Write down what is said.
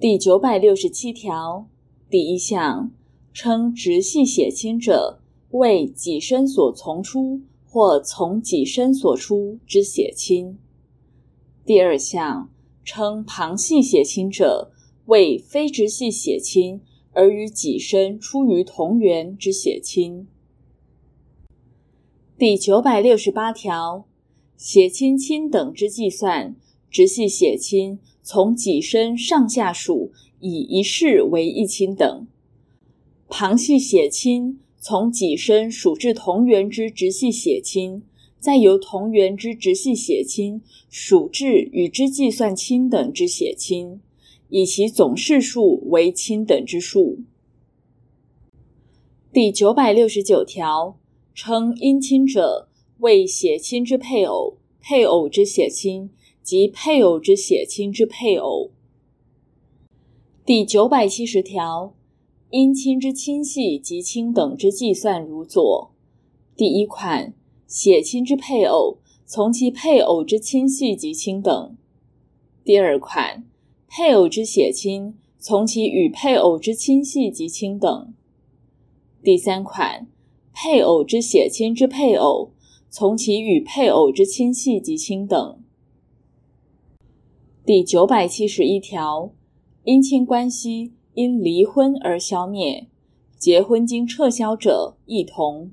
第九百六十七条第一项，称直系血亲者，为己身所从出或从己身所出之血亲。第二项，称旁系血亲者，为非直系血亲而与己身出于同源之血亲。第九百六十八条，血亲亲等之计算，直系血亲从己身上下属以一世为一亲等；旁系血亲从己身属至同源之直系血亲，再由同源之直系血亲属至与之计算亲等之血亲，以其总氏数为亲等之数。第九百六十九条。称姻亲者，为血亲之配偶、配偶之血亲及配偶之血亲之配偶。第九百七十条，姻亲之亲系及亲等之计算如左：第一款，血亲之配偶从其配偶之亲系及亲等；第二款，配偶之血亲从其与配偶之亲系及亲等；第三款。配偶之血亲之配偶，从其与配偶之亲系及亲等。第九百七十一条，姻亲关系因离婚而消灭，结婚经撤销者，一同。